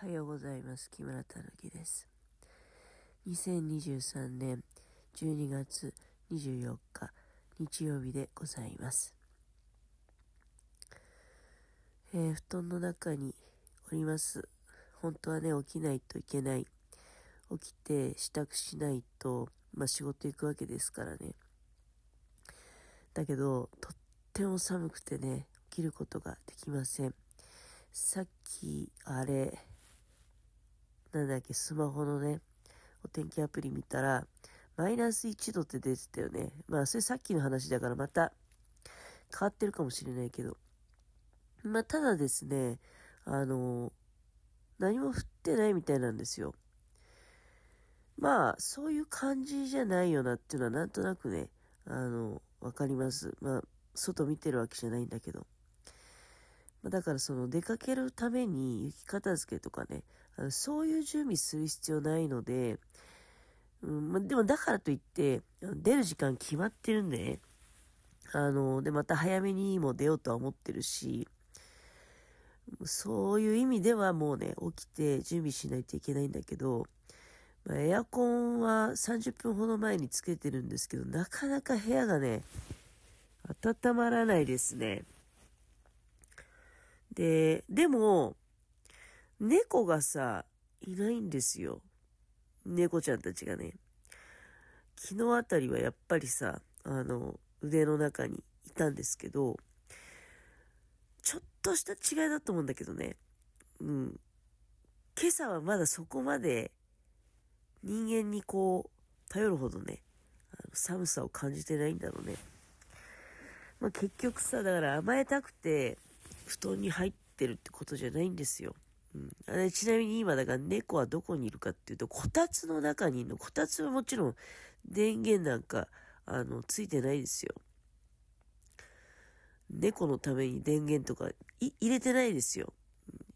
おはようございます。木村たぬきです。2023年12月24日日曜日でございます。えー布団の中におります。本当はね、起きないといけない。起きて支度しないと、まあ仕事行くわけですからね。だけど、とっても寒くてね、起きることができません。さっき、あれ、なんだっけ、スマホのね、お天気アプリ見たら、マイナス1度って出てたよね。まあ、それさっきの話だからまた変わってるかもしれないけど。まあ、ただですね、あの、何も降ってないみたいなんですよ。まあ、そういう感じじゃないよなっていうのはなんとなくね、あの、わかります。まあ、外見てるわけじゃないんだけど。まあだからその出かけるために雪片付けとかね、あのそういう準備する必要ないので、うんま、でもだからといって、出る時間決まってるんでね、あの、で、また早めにも出ようとは思ってるし、そういう意味ではもうね、起きて準備しないといけないんだけど、まあ、エアコンは30分ほど前につけてるんですけど、なかなか部屋がね、温まらないですね。で、でも、猫がさ、いないんですよ。猫ちゃんたちがね。昨日あたりはやっぱりさ、あの、腕の中にいたんですけど、ちょっとした違いだと思うんだけどね。うん。今朝はまだそこまで人間にこう、頼るほどね、あの寒さを感じてないんだろうね。まあ、結局さ、だから甘えたくて、布団に入ってるってことじゃないんですよ。うん、ちなみに今だから猫はどこにいるかっていうと、こたつの中にいるの。こたつはもちろん電源なんか、あの、ついてないですよ。猫のために電源とか入れてないですよ。うん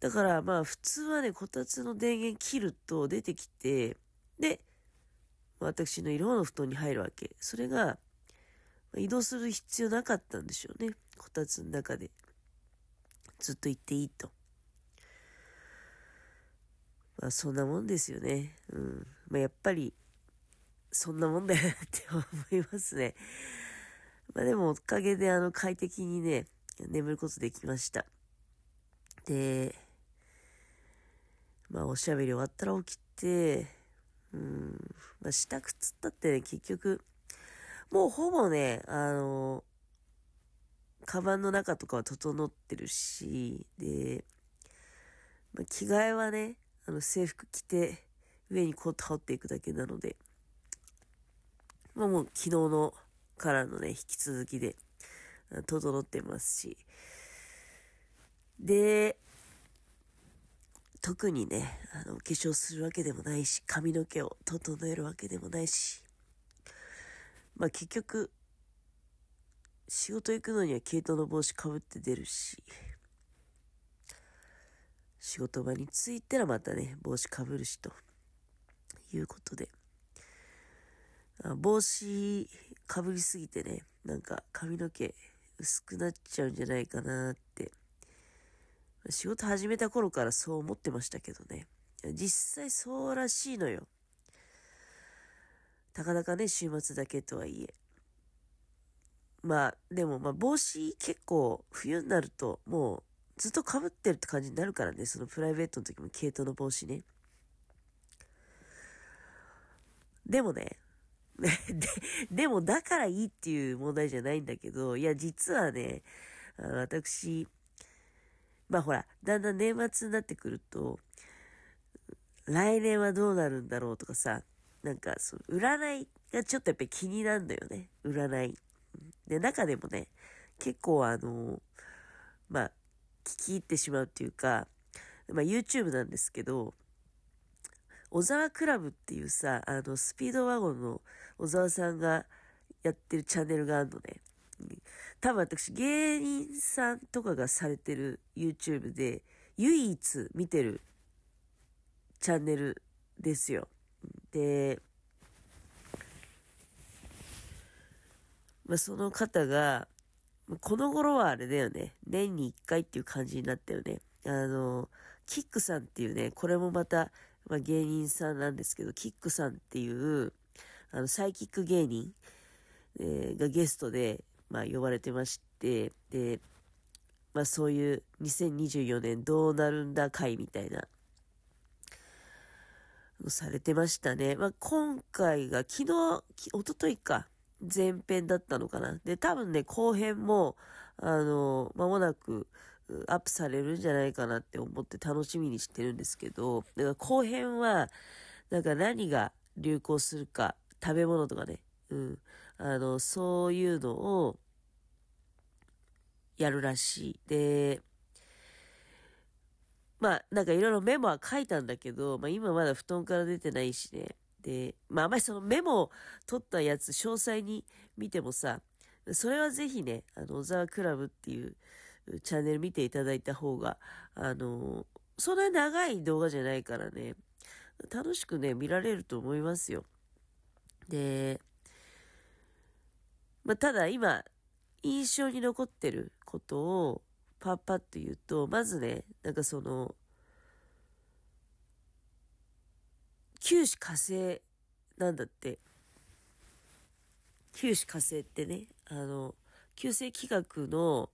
だからまあ普通はね、こたつの電源切ると出てきて、で、私の色の布団に入るわけ。それが、移動する必要なかったんでしょうね。こたつの中で。ずっと行っていいと。まあそんなもんですよね。うん。まあやっぱり、そんなもんだよなって思いますね。まあでもおかげであの快適にね、眠ることできました。で、まあおしゃべり終わったら起きて、うん、まあ支度つったってね、結局、もうほぼね、あの、カバンの中とかは整ってるし、で、まあ、着替えはね、あの制服着て、上にコート羽織っていくだけなので、まあもう昨日のからのね、引き続きで、整ってますし、で、特にね、あの、化粧するわけでもないし、髪の毛を整えるわけでもないし、まあ結局、仕事行くのには毛糸の帽子かぶって出るし、仕事場に着いたらまたね、帽子かぶるしということで、帽子かぶりすぎてね、なんか髪の毛薄くなっちゃうんじゃないかなって、仕事始めた頃からそう思ってましたけどね、実際そうらしいのよ。たかだかね、週末だけとはいえ。まあ、でも、まあ、帽子結構、冬になると、もう、ずっと被ってるって感じになるからね、そのプライベートの時も毛糸の帽子ね。でもね、で、でもだからいいっていう問題じゃないんだけど、いや、実はね、あ私、まあほら、だんだん年末になってくると、来年はどうなるんだろうとかさ、なんか、その占いがちょっとやっぱり気になるんだよね。占い。で、中でもね、結構あの、まあ、聞き入ってしまうっていうか、まあ YouTube なんですけど、小沢クラブっていうさ、あの、スピードワゴンの小沢さんがやってるチャンネルがあるのね。多分私、芸人さんとかがされてる YouTube で、唯一見てるチャンネルですよ。で、まあ、その方が、この頃はあれだよね。年に1回っていう感じになったよね。あの、キックさんっていうね、これもまた、まあ、芸人さんなんですけど、キックさんっていう、あの、サイキック芸人、えー、がゲストで、まあ、呼ばれてまして、で、まあ、そういう2024年どうなるんだ会みたいな、されてましたね。まあ、今回が昨日、おとといか、前編だったのかな。で、多分ね、後編も、あの、間もなく、アップされるんじゃないかなって思って楽しみにしてるんですけど、だから後編は、なんか何が流行するか、食べ物とかね、うん、あの、そういうのを、やるらしい。で、まあ、なんかいろいろメモは書いたんだけど、まあ今まだ布団から出てないしね。で、まああまりそのメモを取ったやつ詳細に見てもさ、それはぜひね、あの、小沢クラブっていうチャンネル見ていただいた方が、あの、そんなに長い動画じゃないからね、楽しくね、見られると思いますよ。で、まあ、ただ今、印象に残ってることをパッパッと言うと、まずね、なんかその、九死火星なんだって。九死火星ってね、あの、旧世気学の、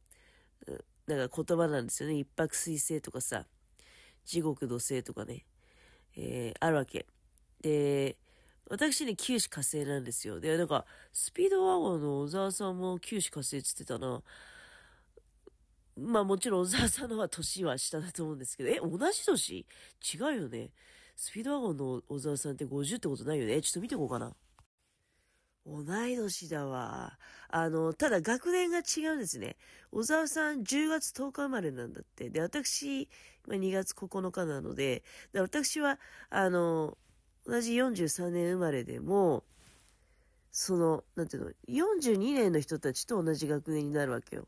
なんか言葉なんですよね。一泊水星とかさ、地獄土星とかね、えー、あるわけ。で、私ね、九死火星なんですよ。で、なんか、スピードワゴンの小沢さんも九死火星って言ってたな。まあもちろん小沢さんのは年は下だと思うんですけど、え、同じ年？違うよね。スピードワゴンの小沢さんって50ってことないよね？ちょっと見てこうかな。同い年だわ。あの、ただ学年が違うんですね。小沢さん10月10日生まれなんだって。で、私、2月9日なので、で私は、あの、同じ43年生まれでも、その、なんていうの、42年の人たちと同じ学年になるわけよ。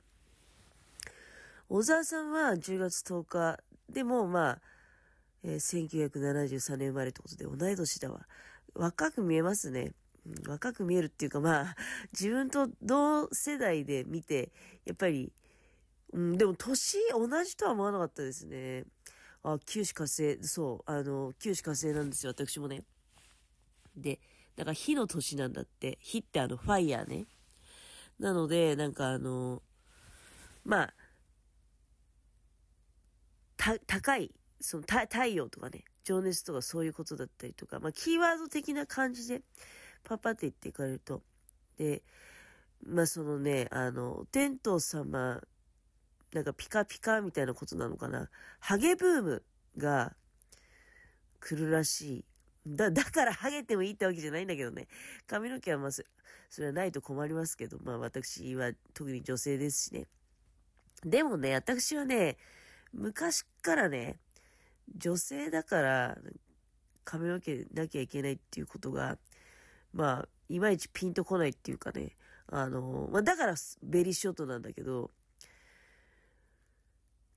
小沢さんは10月10日、でもまあ、えー、1973年生まれってことで同い年だわ。若く見えますね。うん、若く見えるっていうかまあ、自分と同世代で見て、やっぱり、うん、でも年同じとは思わなかったですね。あ、九死火星、そう、あの、九死火星なんですよ、私もね。で、だから火の年なんだって。火ってあの、ファイヤーね。なので、なんかあの、まあ、高い、その、太陽とかね、情熱とかそういうことだったりとか、まあ、キーワード的な感じで、パパって言っていかれると。で、まあ、そのね、あの、天道様なんかピカピカみたいなことなのかな。ハゲブームが来るらしい。だ、だからハゲてもいいってわけじゃないんだけどね。髪の毛はまあ、それはないと困りますけど、まあ私は特に女性ですしね。でもね、私はね、昔からね、女性だから髪の毛なきゃいけないっていうことが、まあ、いまいちピンとこないっていうかね、あの、まあだからベリーショートなんだけど、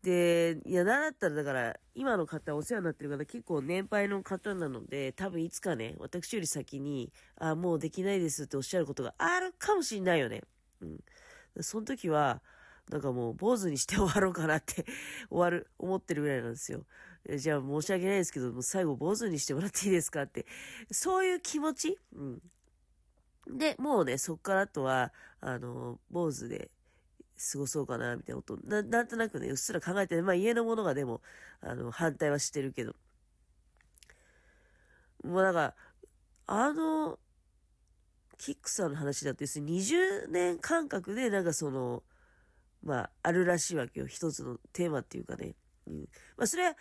で、いや、なんだったらだから、今の方、お世話になってる方、結構年配の方なので、多分いつかね、私より先に、あ、もうできないですっておっしゃることがあるかもしんないよね。うん。その時は、なんかもう、坊主にして終わろうかなって終わる、思ってるぐらいなんですよ。じゃあ、申し訳ないですけど、も最後、坊主にしてもらっていいですかって、そういう気持ち？うん。で、もうね、そっからあとは、あの、坊主で、過ごそうかな、みたいなことな、なんとなくね、うっすら考えて、まあ家のものがでも、あの、反対はしてるけど。もうなんか、あの、キックさんの話だって、要に20年間隔で、なんかその、まあ、あるらしいわけよ。一つのテーマっていうかね。う。まあ、それは、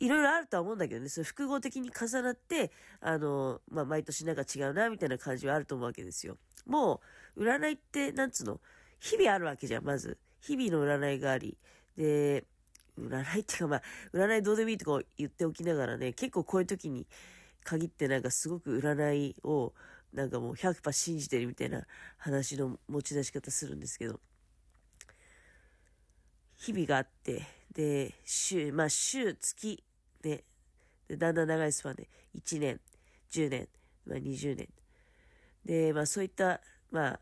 いろいろあるとは思うんだけどね。それ複合的に重なって、あの、まあ、毎年なんか違うな、みたいな感じはあると思うわけですよ。もう、占いって、なんつうの、日々あるわけじゃん、まず。日々の占いがあり。で、占いっていうかまあ、占いどうでもいいとか言っておきながらね、結構こういう時に限ってなんかすごく占いをなんかもう100%信じてるみたいな話の持ち出し方するんですけど、日々があって、で、週、まあ週、月、ね、で、だんだん長いスパンで、1年、10年、まあ20年。で、まあそういった、まあ、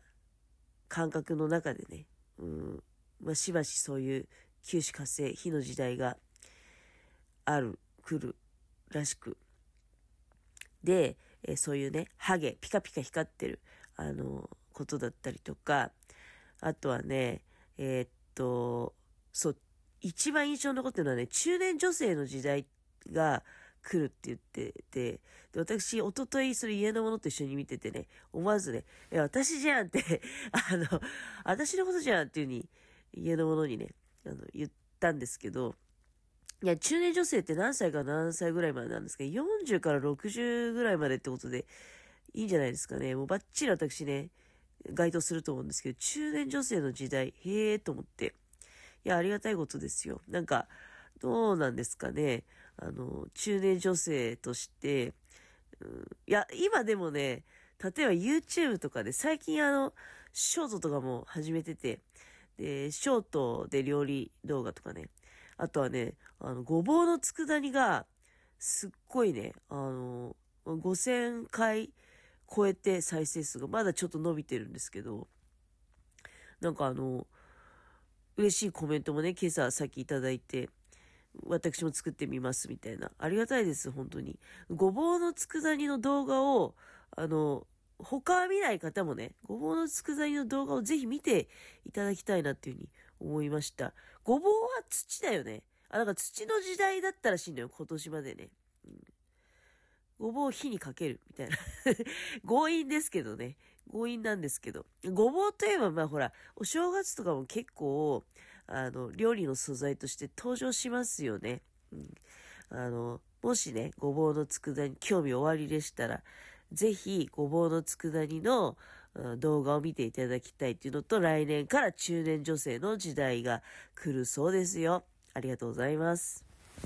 感覚の中でね、うん、まあ、しばしそういう九死火星、火の時代がある、来るらしく。で、えそういうね、ハゲ、ピカピカ光ってる、あの、ことだったりとか、あとはね、えー、っと、そう、一番印象に残ってるのはね、中年女性の時代が来るって言ってて、で、私、おとといそれ家のものと一緒に見ててね、思わずね、え、私じゃんって あの、私のことじゃんっていうふうに、家のものにね、あの、言ったんですけど、いや、中年女性って何歳から何歳ぐらいまでなんですか ?40 から60ぐらいまでってことでいいんじゃないですかね。もうバッチリ私ね、該当すると思うんですけど、中年女性の時代、へえと思って。いや、ありがたいことですよ。なんか、どうなんですかね。あの、中年女性として、うん、いや、今でもね、例えば YouTube とかで最近あの、ショートとかも始めてて、で、ショートで料理動画とかね、あとはね、あの、ごぼうの佃煮が、すっごいね、あの、5000回超えて再生数がまだちょっと伸びてるんですけど、なんかあの、嬉しいコメントもね、今朝さっきいただいて、私も作ってみますみたいな。ありがたいです、本当に。ごぼうの佃煮の動画を、あの、他は見ない方もね、ごぼうの佃煮の動画をぜひ見ていただきたいなっていうふうに思いました。ごぼうは土だよね。あ、なんか土の時代だったらしいんだよ、今年までね。うん、ごぼうを火にかける、みたいな。強引ですけどね。強引なんですけど。ごぼうといえば、まあほら、お正月とかも結構、あの、料理の素材として登場しますよね。うん、あの、もしね、ごぼうの佃煮興味おありでしたら、ぜひ、ごぼうの佃煮の動画を見ていただきたいっていうのと、来年から中年女性の時代が来るそうですよ。ありがとうございます。